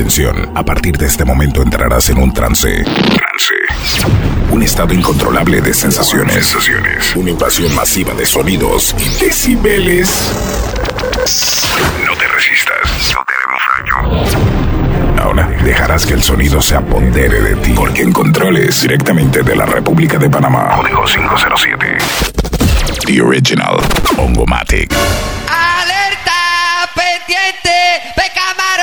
Atención, a partir de este momento entrarás en un trance. Trance. Un estado incontrolable de sensaciones. sensaciones. Una invasión masiva de sonidos y decibeles. No te resistas. No te haremos daño. Ahora dejarás que el sonido se apodere de ti. Porque en controles directamente de la República de Panamá. Código 507. The Original. Ongomatic. Alerta, pendiente,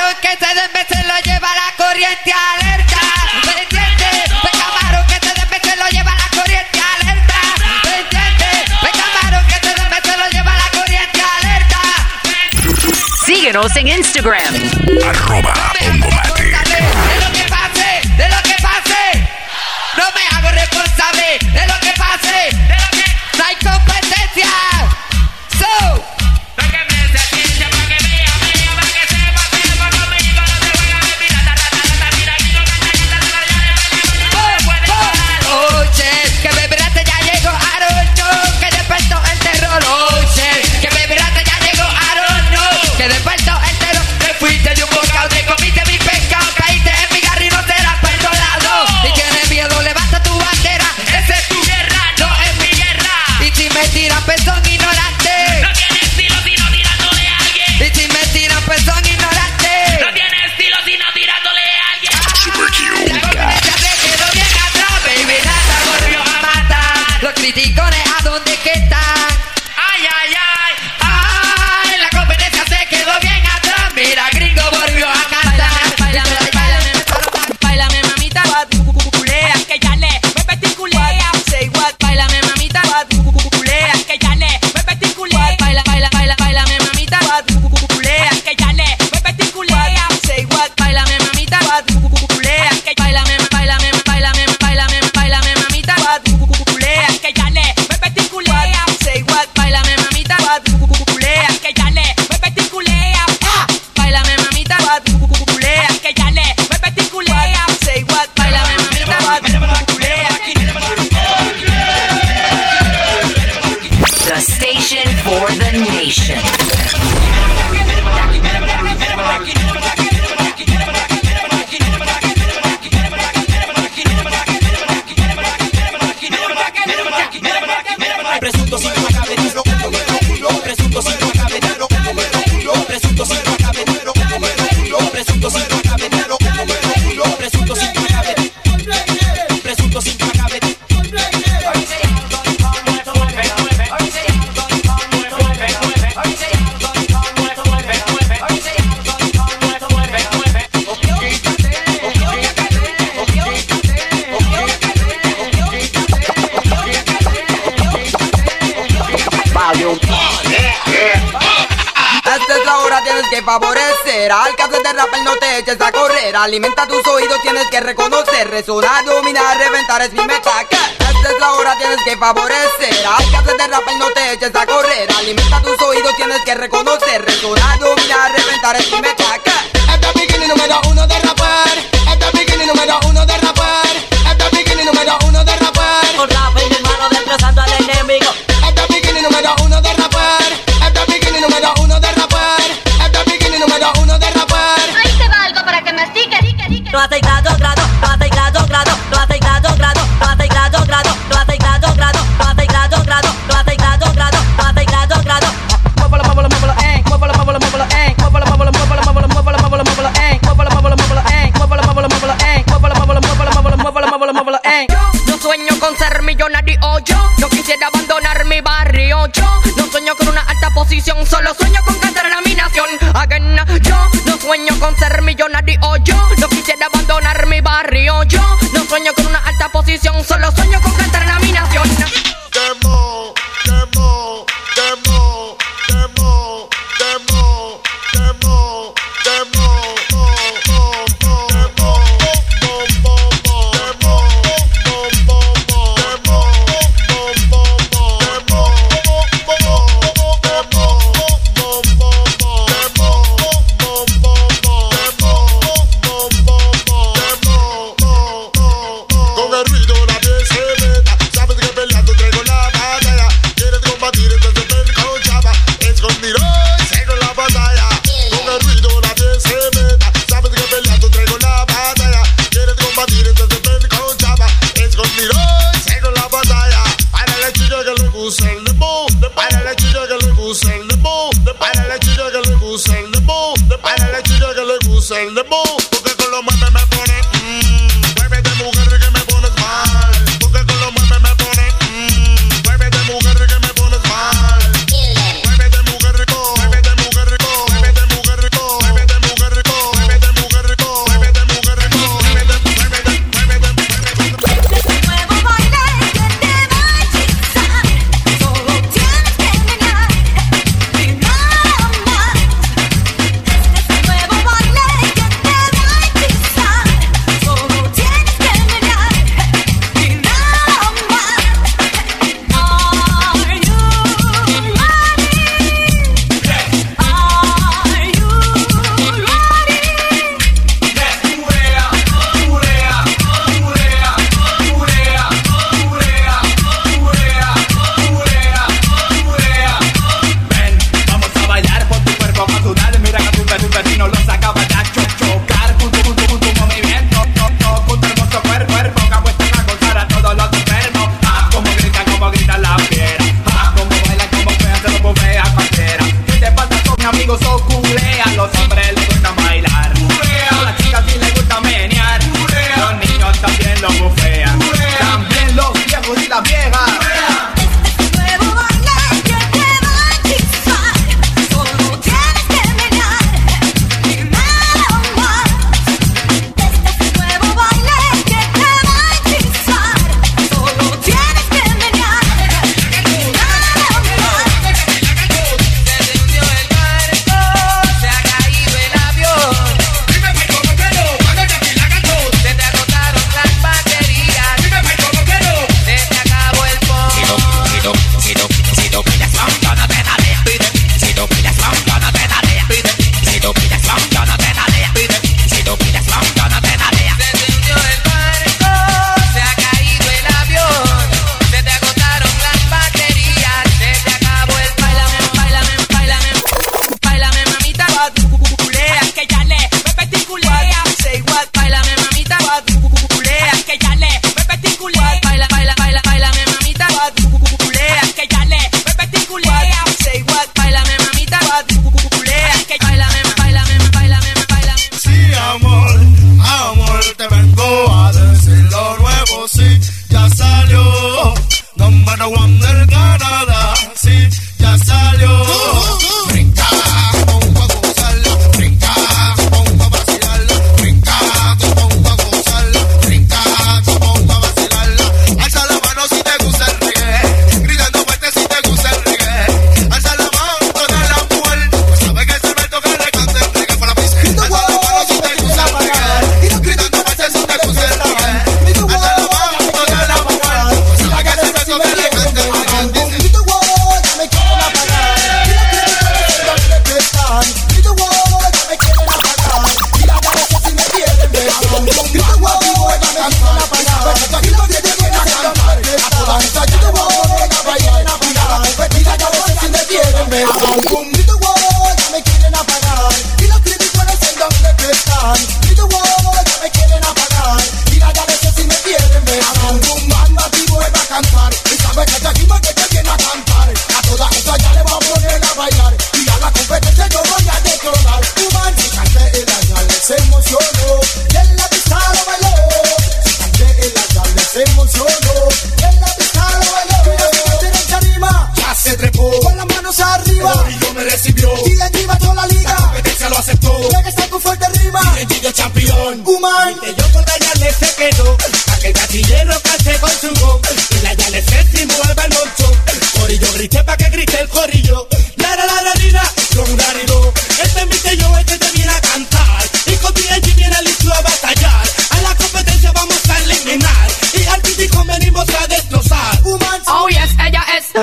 camarón que se desme se lo lleva la corriente. Alerta, pendiente, ve camarón que se desme se lo lleva la corriente. Alerta, pendiente, ve camarón que se desme se lo lleva la corriente. Alerta. Síguenos en Instagram. Arroba Ongomatic. De lo que pase, de lo que pase, no me hago responsable de lo que pase. De lo que no hay competencia. So. Que favorecer Al que haces de rapper no te eches a correr Alimenta tus oídos, tienes que reconocer Resonar, dominar, reventar es mi meta ¿Qué? Esta es la hora, tienes que favorecer Al que haces de rapper no te eches a correr Alimenta tus oídos, tienes que reconocer Resonar, dominar, reventar es mi meta ¿Qué? Este es bikini número uno de rapper. Este es bikini número uno de rapper. Este es bikini número uno de rapper. Con Rafa y mi hermano destrozando al enemigo. Este es bikini número uno de rapper. No hace grado, grado, no hace grado, grado, no hace grado, grado, no hace grado, grado, no hace grado, grado, no hace grado, grado, no hace grado, grado, no hace grado, grado. Muévelo, muévelo, muévelo, eh. Muévelo, muévelo, muévelo, eh. Muévelo, muévelo, muévelo, muévelo, muévelo, muévelo, muévelo, eh. Muévelo, muévelo, muévelo, eh. Muévelo, muévelo, muévelo, eh. Muévelo, muévelo, muévelo, muévelo, muévelo, muévelo, muévelo, eh. No sueño con ser millonario yo No quisiera abandonar mi barrio yo No sueño con una alta posición Solo sueño con cantar a mi nación Again, yo no sueño con ser millonario yo yo No sueño con una alta posición Solo sueño con cantar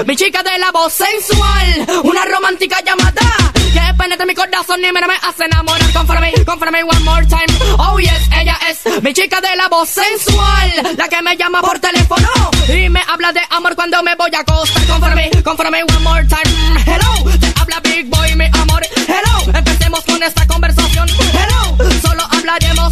Mi chica de la voz sensual, una romántica llamada. Que penetra mi corazón y me me hace enamorar. Conforme, conforme, one more time. Oh yes, ella es mi chica de la voz sensual, la que me llama por teléfono y me habla de amor cuando me voy a acostar. Conforme, conforme, one more time. Hello, te habla Big Boy, mi amor. Hello, empecemos con esta conversación. Hello, solo hablaremos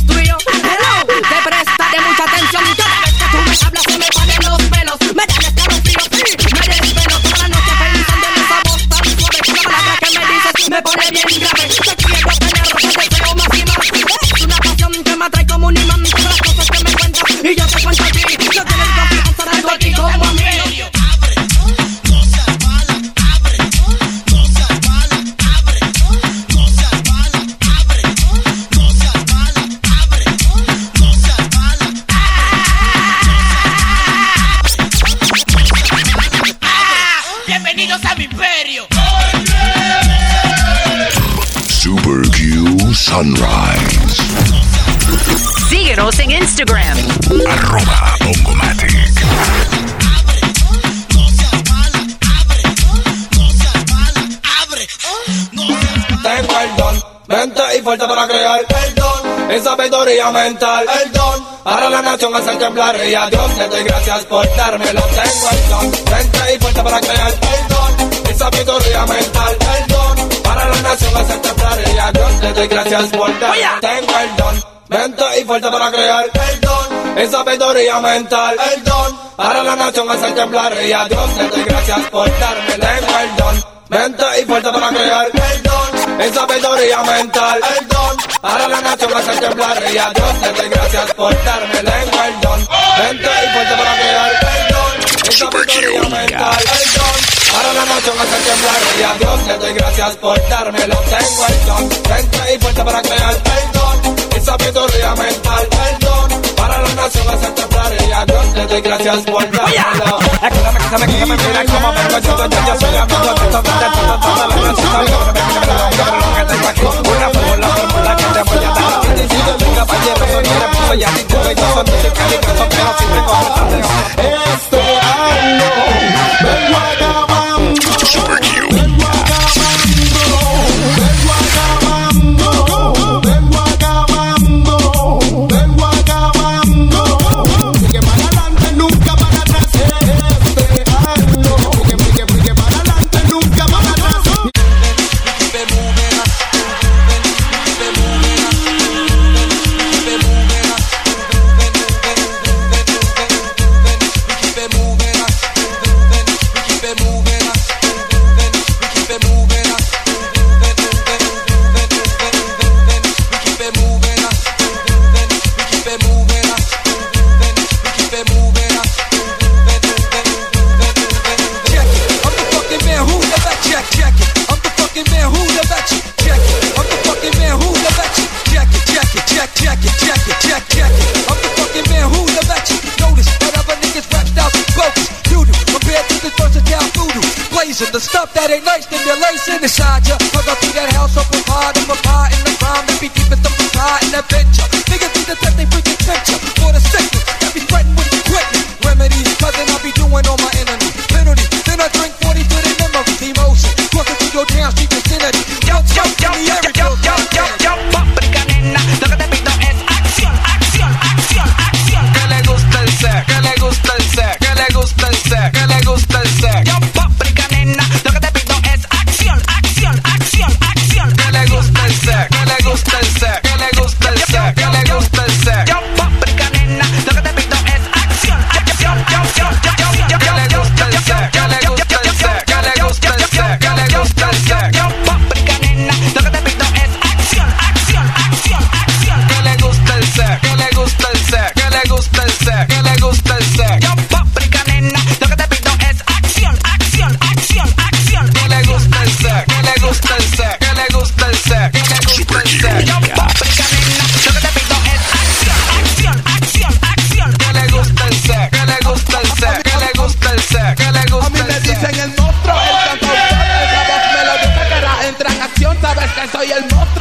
Sunrise. Síguenos en Instagram. Arroba Bongomatic. Tengo el don, mente y fuerza para crear el don, esa sabiduría mental, el don, para la nación hacer temblar y a Dios le doy gracias por dármelo. Tengo el don, mente y fuerza para crear el don, esa sabiduría mental, el don, nación hacer temblar y a Dios le doy gracias por dármelo. Tengo el don, mente y fuerza para crear. El don, esa sabiduría mental, el don, para la nación hacer temblar y a Dios le doy gracias por dármelo. Tengo el don. Mente y fuerza para crear. El don, esa sabiduría mental, el don, para la nación hacer temblar y a Dios le doy gracias por darme lengua el don, mente y fuerza para crear. El don, esa sabiduría mental, el don, para la nación hacer temblar y a Dios le doy gracias por dármelo, tengo el don, mente y fuerza para crear el don, esa sabiduría mental, el don, para la nación hacer temblar y a Dios le doy gracias por dármelo. Escúchame, escúchame, que me mira yo, yo soy amigo de todo, de todo, toda la nación sabe lo que me viene, me lo que lo que tengo aquí. Una fórmula, fórmula que te voy a dar. Y si yo soy caballero, soy el puso y a ti tuve yo, son de calibre, son pero si tengo bastante. Este año vengo acabando, Super Q. they like stimulation inside ya.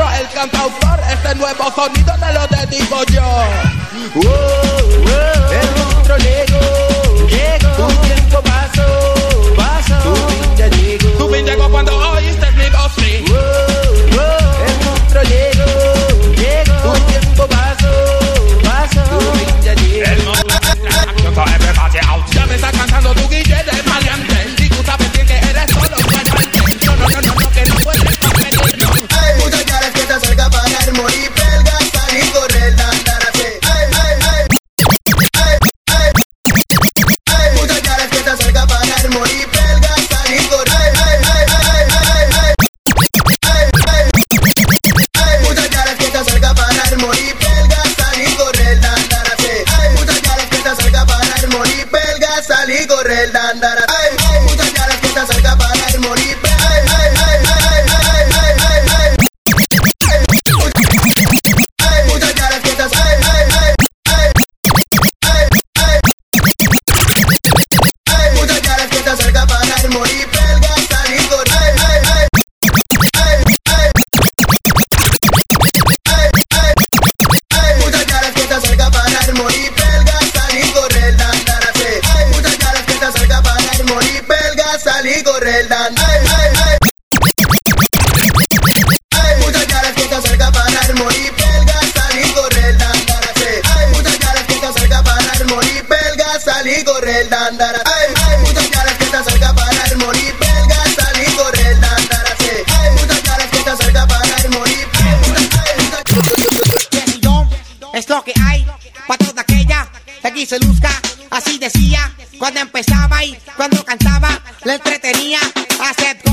El cantautor, este nuevo sonido te lo dedico yo. y corre el dandara. Ay, ay, muchas caras que están cerca para el morir. Belga, sal y corre el dandara. Ay, muchas caras que están cerca para el morir. Es lo que hay, para toda aquella que aquí se luzca, así decía, cuando empezaba y cuando cantaba, le entretenía, aceptó.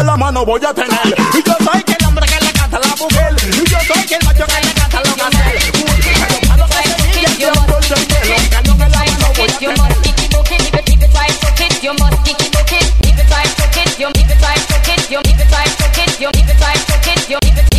En la mano voy a tener. Y yo soy el hombre que le canta a la mujer. Y yo Soy el macho que le canta que. A que yo You must kick it, it, it, if it tight, book it. You must kick it, book it, if it tight, book it. You if it tight, book it. You if it tight, book it. You if it tight, book it. You if it, if it, if it,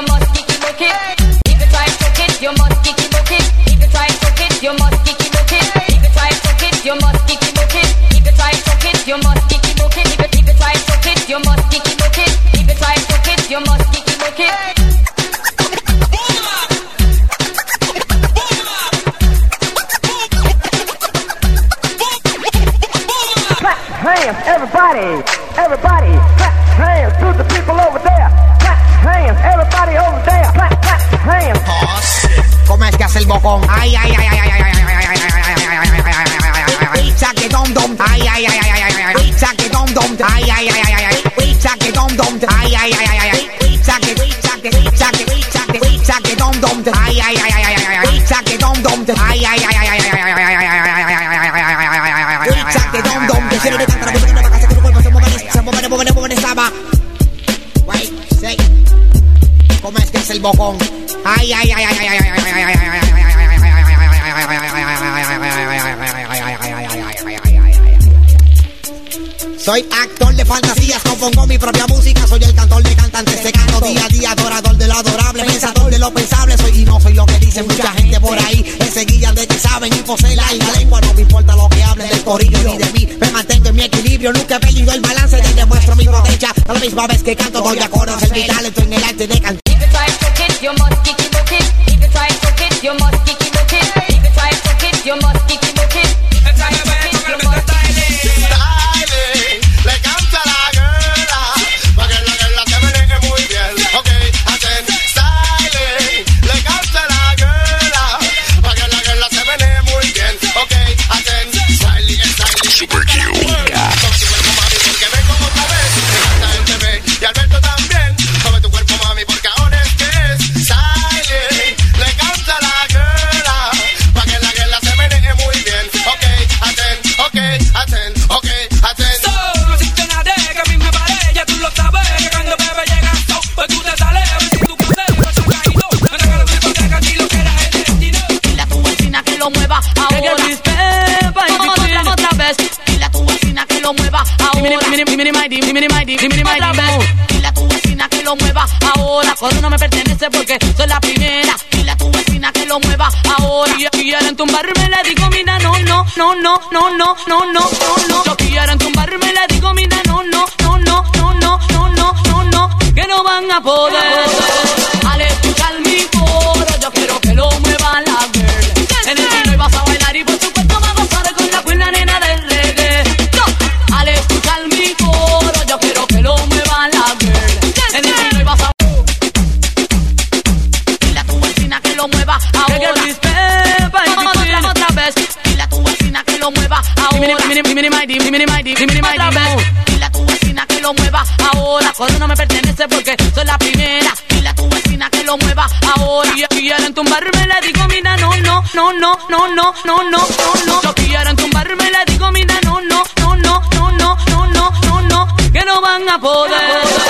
You must kick it, book it. If it tight, book it. You must kick it, book it. If it tight, book it. You must kick it. If it tight, book it. You must kick it. If it tight, book it. You must kick it. If if it tight, it. You must kick it. If it tight, book it. You must Soy actor de fantasías, compongo mi propia música, soy el cantor de cantantes, te canto día a día, adorador de lo adorable, pensador de lo pensable, soy y no soy lo que dicen mucha gente por ahí, ese guían de que saben y poseen la la lengua, no me importa lo que hablen del corillo ni de mí, me mantengo en mi equilibrio, nunca he perdido el balance, te demuestro mi potencia, a la misma vez que canto doy acordes, el mi talento en el arte de cantar. Vez. Dile a tu vecina que lo mueva ahora. Cuando no me pertenece porque soy la primera. Dile a tu vecina que lo mueva ahora. Quieren tumbarme, le digo, mira, no, no, no, no, no, no, no, no, no. Si quieren tumbarme, le digo, mira, no, no, no, no, no, no, no, no, no, no. Que no van a poder.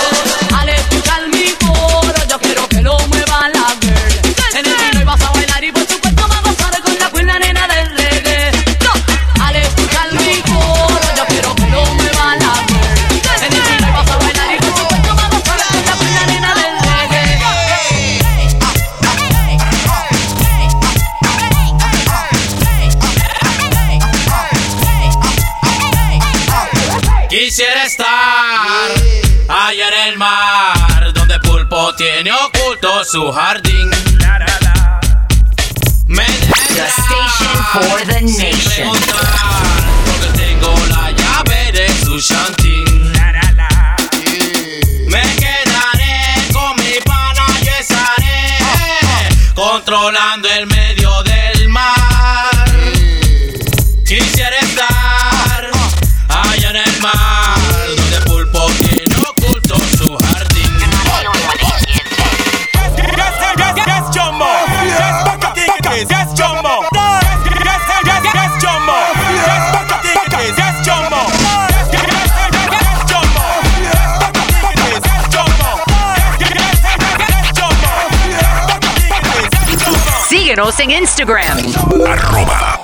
su jardín. La la la. Me entra, the station for the nation. Porque tengo la llave de su shantín. Me quedaré con mi pana, yo estaré controlando Instagram. Arroba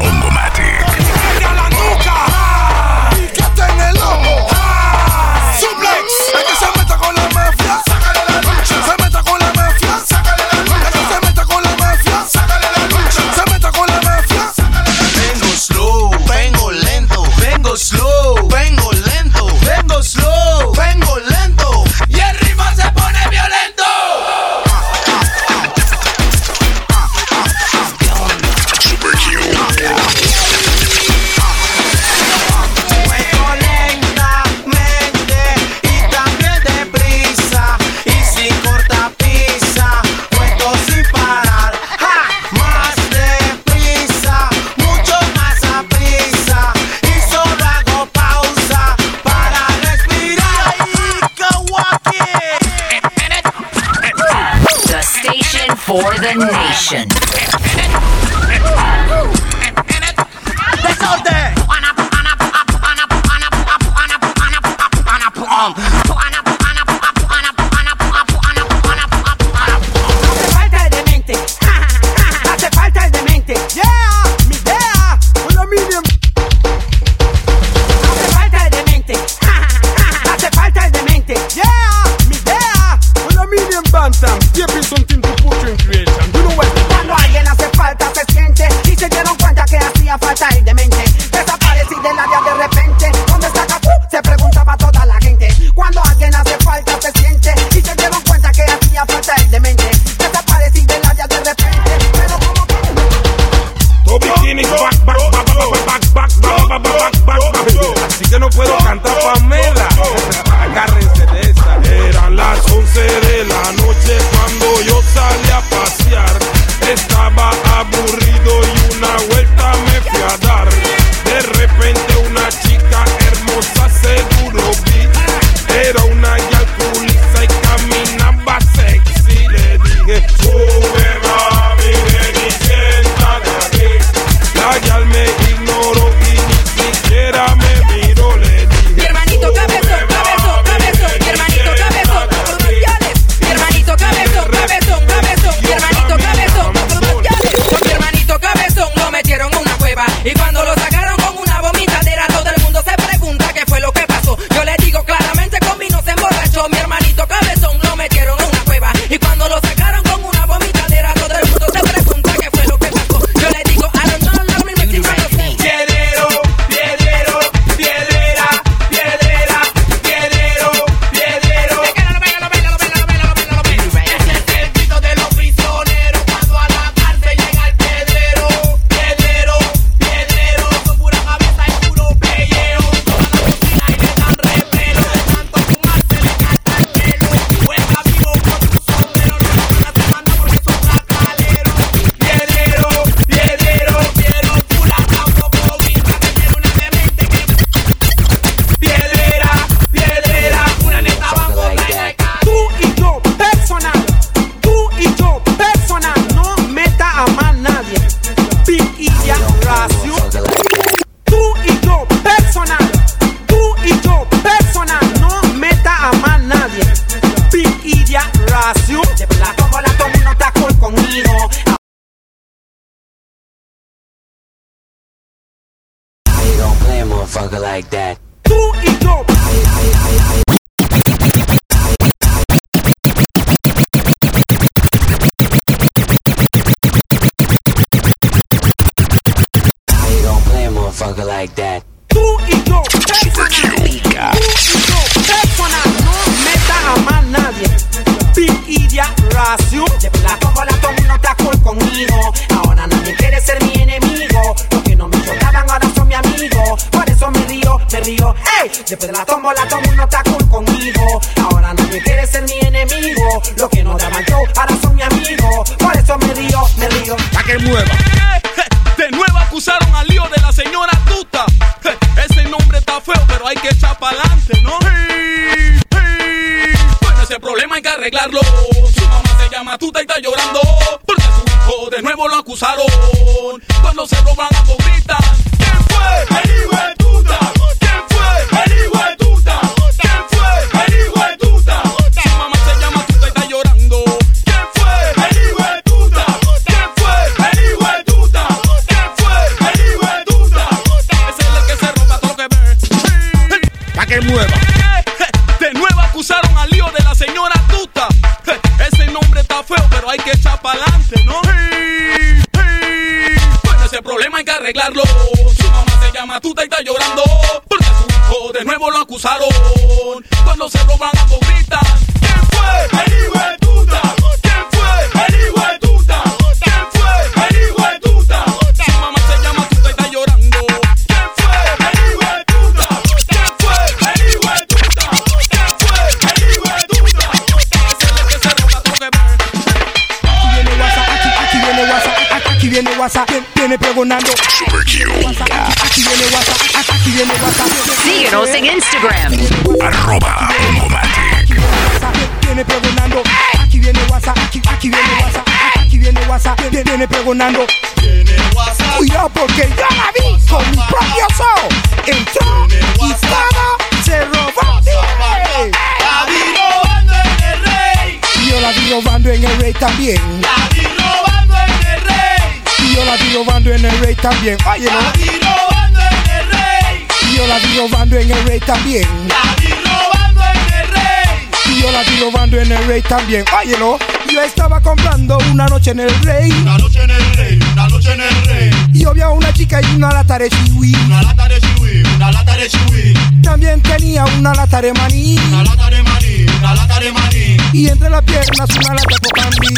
también. Óyelo, yo estaba comprando una noche en el rey. Una noche en el rey, una noche en el rey. Y yo vi a una chica y una lata de chiwi. Una lata de chiwi, una lata de chiwi. También tenía una lata de maní. Una lata de maní, una lata de maní. Y entre las piernas una lata de candy.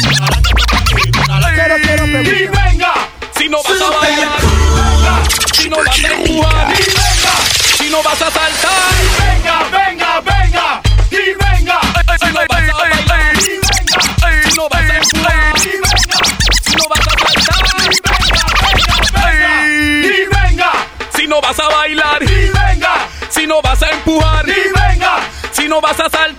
Pero quiero Y preguntar. venga, si no vas a bailar, si no vas a empujar, y venga, si no vas a saltar, Venga, venga, venga. Vas a bailar, Y venga. si no vas a empujar, Y venga. si no vas a saltar,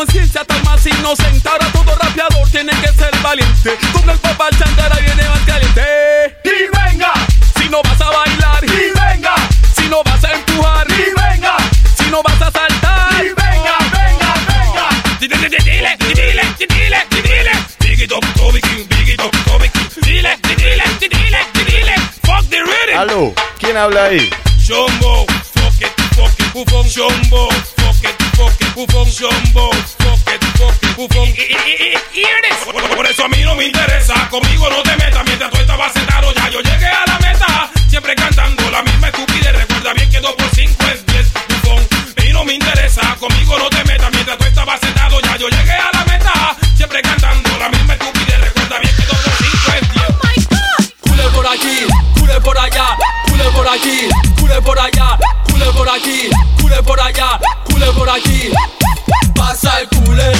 conciencia, tal más inocente. Ahora todo rapeador tiene que ser valiente. Con el papá Chancara viene más caliente. Y venga. Si no vas a bailar, Y venga. si no vas a empujar, Y venga. si no vas a saltar. Y venga, venga, venga. Dile, dile, dile, dile, dile. Biggie Top, Toby King, Biggie Top, Toby King. Dile, dile, dile, dile. Fuck the rhythm. Aló, ¿quién habla ahí? Shombo, fuck it, fuck it, bufón. Fuck it, bufón. Shombo, fuck it, fuck it. Por- Por eso a mí no me interesa, conmigo no te metas. Mientras tú estabas sentado ya yo llegué a la meta, siempre cantando la misma estupidez, recuerda bien que 2 por 5 es 10, bufón. A mí no me interesa, conmigo no te metas. Mientras tú estabas sentado ya yo llegué a la meta, siempre cantando la misma estupidez, recuerda bien que 2 por 5 es 10. Cule por aquí, cule por allá, cule por aquí, cule por allá, por aquí, cule por allá, cule por aquí. Pasa el cooler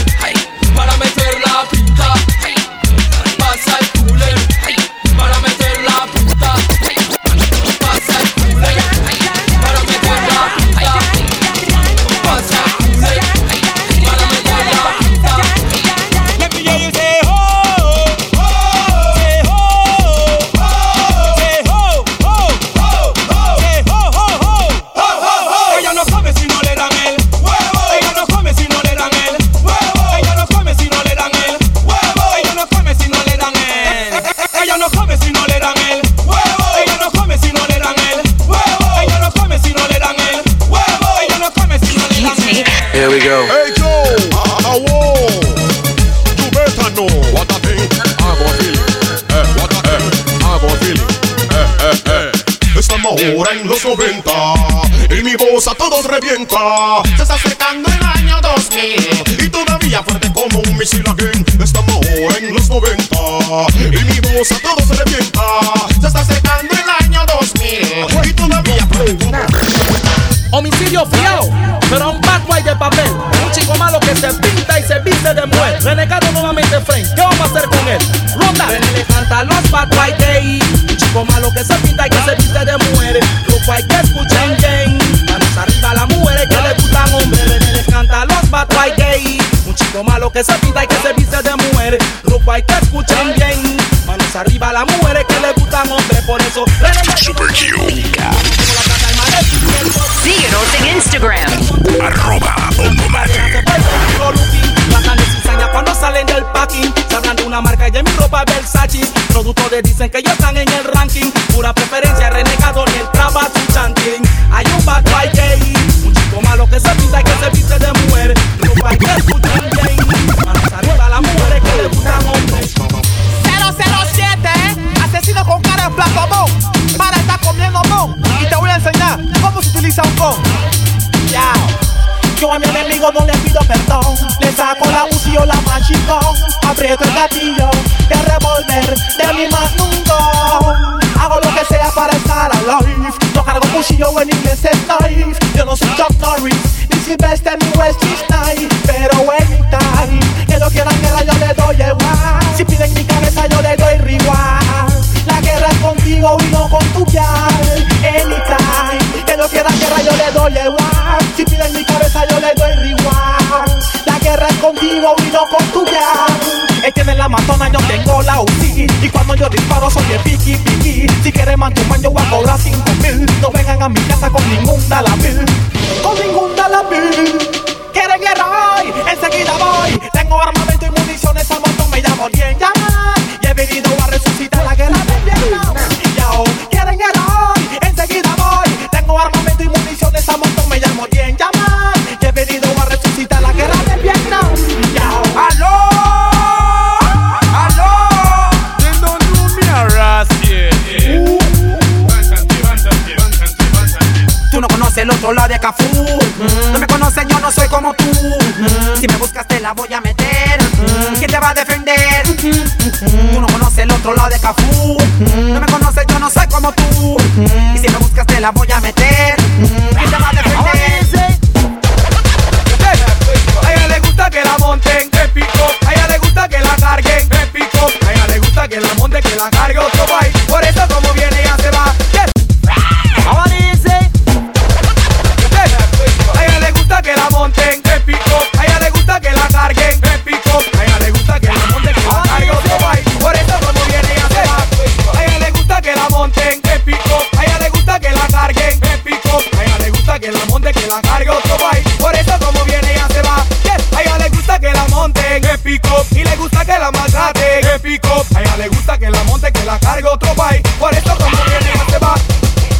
revienta. Se está acercando el año 2000 y todavía fuerte como un misil again. Estamos ahora en los 90 y mi voz a todos revienta. Se está acercando el año 2000 y todavía fuerte como Homicidio fiao, pero un bad de papel. Un chico malo que se pinta y se viste de mujer. Renegado nuevamente frame. ¿Qué vamos a hacer con él? Ronda. le canta los bad boy gay. Un chico malo que se pinta y que se viste de mujer. Gay. Un chico malo que se pinta y que se viste de mujer. Grupo hay que escuchen bien. Manos arriba a las mujeres que le gustan hombres. Por eso Super. Síguenos en Instagram. Arroba de cuando salen del packing Se hablan de una marca y de mi ropa Versace Productores dicen que ellos están en el ranking Pura preferencia, renegado ni el trabajo su chanting Hay un bad boy gay Un chico malo que se pinta y que se viste de Para estar comiendo mon. Y te voy a enseñar cómo se utiliza un con. Ya. Yo a mi enemigo no le pido perdón. Le saco la UCI o la machicón. Aprieto el gatillo de revólver de mi magnum Hago lo que sea para estar alive. No cargo cuchillo en inglés es knife. Yo no soy Chuck Norris, ni Sylvester ni Wesley Snipes. Pero anytime que no quieran guerra yo le doy igual. Si piden mi cabeza yo le doy rewind. Contigo y no con tu piel. Anytime que no quieran guerra yo le doy igual. Si piden mi cabeza yo le doy rewind. La guerra es contigo y no con tu piel. Es que en la matona yo tengo la UCI Y cuando yo disparo soy el piqui piqui Si quieres man tu man yo voy a cobrar cinco mil No vengan a mi casa con ningún dalamil Con ningún dalamil ¿Quieren guerra hoy? Enseguida voy Tengo armamento y municiones a montón Me llamo no soy como tú. Si me buscas, te la voy a meter. ¿Quién te va a defender? Tú no conoces el otro lado de Cafú. No me conoces, yo no soy como tú. Y si me buscas, te la voy a meter. La otro país. Por eso como viene se va.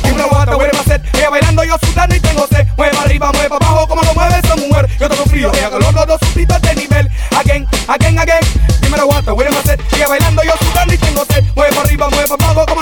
Dime what the way hacer. Ella bailando, yo sudando y tengo sed. Mueva arriba, mueva abajo, como lo mueve esa mujer. Yo tengo frío, ella calor, los dos subitos de nivel. Again, again, again. Dime what the way hacer. Ella bailando, yo sudando y tengo sed. Mueva arriba, mueva abajo, como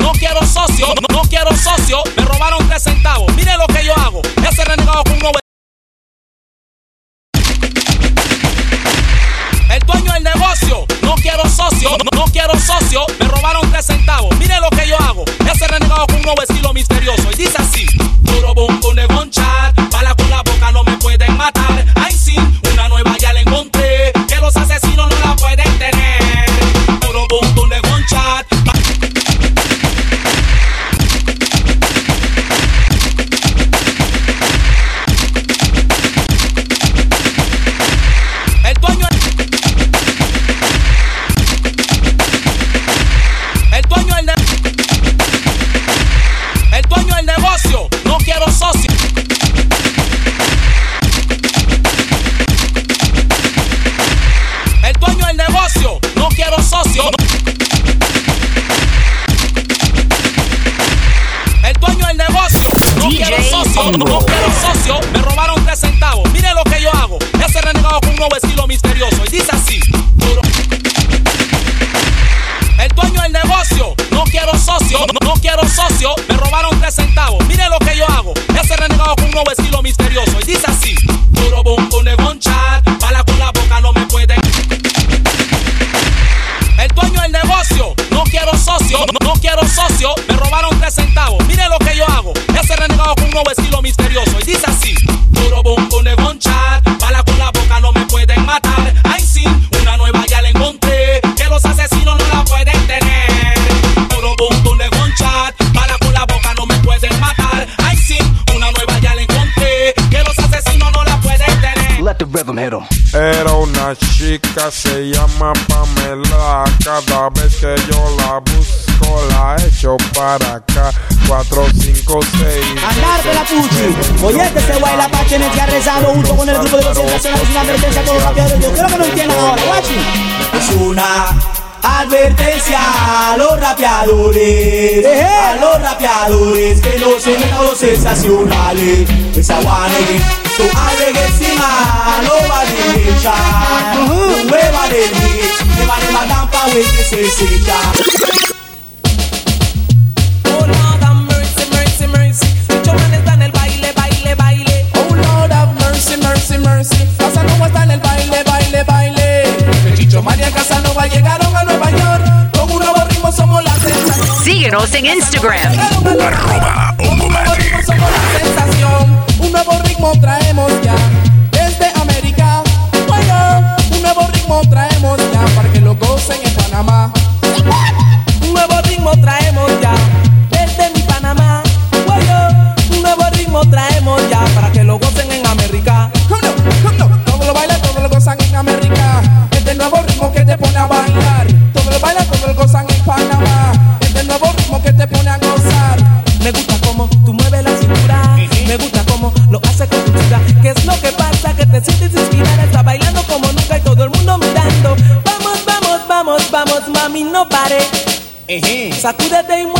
No quiero socio, no, no quiero socio. Me robaron tres centavos. Mire lo que yo hago. Ese renegado con un El dueño del negocio. No quiero socio, no, no quiero socio. Me robaron tres centavos. Mire lo que yo hago. Ese renegado con un nuevo estilo misterioso. Y dice así: Duro bum, con chat. Bala con la boca, no me pueden matar. Ay, sí, una nueva ya la encontré. Que los asesinos. no estilo misterio. se llama Pamela. Cada vez que yo la busco, la echo para acá. 4, 5, 6. Andarte la Tucci. Oye, este se la Pache en el que ha rezado junto con el grupo de concentración. Es una advertencia todos los rapeadores. Yo quiero que no entiendan ahora, guachi. Es una. Advertencia a los rapeadores, a los rapeadores que no se metan los sensacionales. Pues aguane, tu alegre encima lo va a derechar. No hueva de mí, me va a levantar para ver que se secha. Oh, mercy, Casanova está en el baile, baile, baile. Chicho María Casanova ha llegado. Síguenos en Instagram. Arroba sensación, un nuevo ritmo traemos ya. Desde América, un nuevo ritmo traemos ya para que lo gocen en Panamá. Un nuevo ritmo traemos ya. Desde mi Panamá, un nuevo ritmo traemos ya para que lo gocen en América. Todo lo baila, todo lo gozan en América. Este nuevo ritmo que te pone a bailar. A dei tem.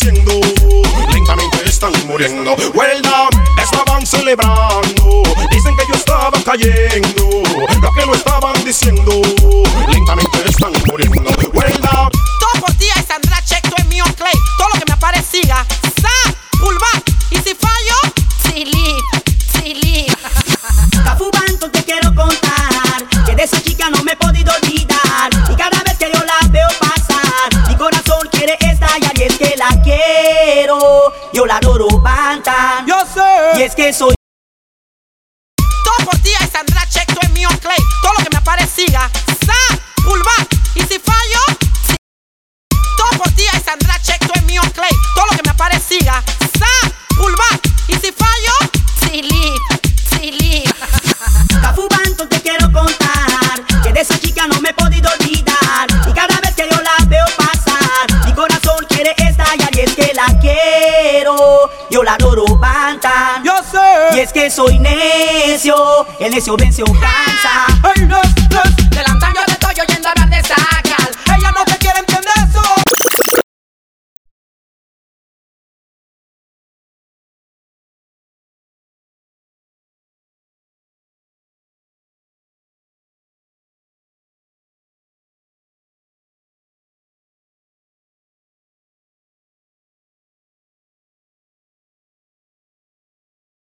Lentamente están muriendo. Well done, estaban celebrando. Dicen que yo estaba cayendo. Lo que lo estaban diciendo. Lentamente están muriendo. Well done. Todo por ti, Sandra Check, tú es mío, Clay. Todo lo que me apareciga eso. Todo por ti es Sandra Check, todo es mío Clay. Todo lo que me apareciga, sa, pulvar. Y si fallo, si. Todo por ti es Sandra Check, todo es mío Clay. Todo lo que me apareciga, sa, pulvar. Y si fallo, silly, silly. Cafubán, te quiero contar que de esa chica no me he podido olvidar. Y cada vez que yo la veo pasar, mi corazón quiere estallar y es que la quiero. Yo la adoro, Bantam. Y es que soy necio, el necio vence o cansa. Ay, no, no. Del antaño te estoy oyendo hablar de saca.